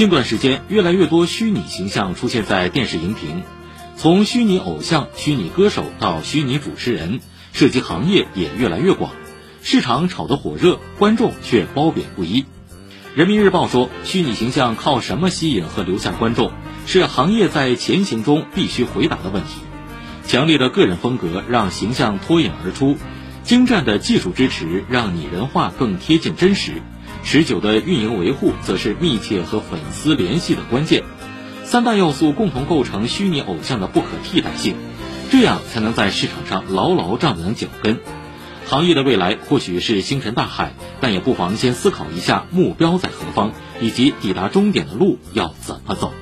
近段时间，越来越多虚拟形象出现在电视荧屏，从虚拟偶像、虚拟歌手到虚拟主持人，涉及行业也越来越广，市场炒得火热，观众却褒贬不一。人民日报说，虚拟形象靠什么吸引和留下观众，是行业在前行中必须回答的问题。强烈的个人风格让形象脱颖而出，精湛的技术支持让拟人化更贴近真实。持久的运营维护，则是密切和粉丝联系的关键。三大要素共同构成虚拟偶像的不可替代性，这样才能在市场上牢牢站稳脚跟。行业的未来或许是星辰大海，但也不妨先思考一下目标在何方，以及抵达终点的路要怎么走。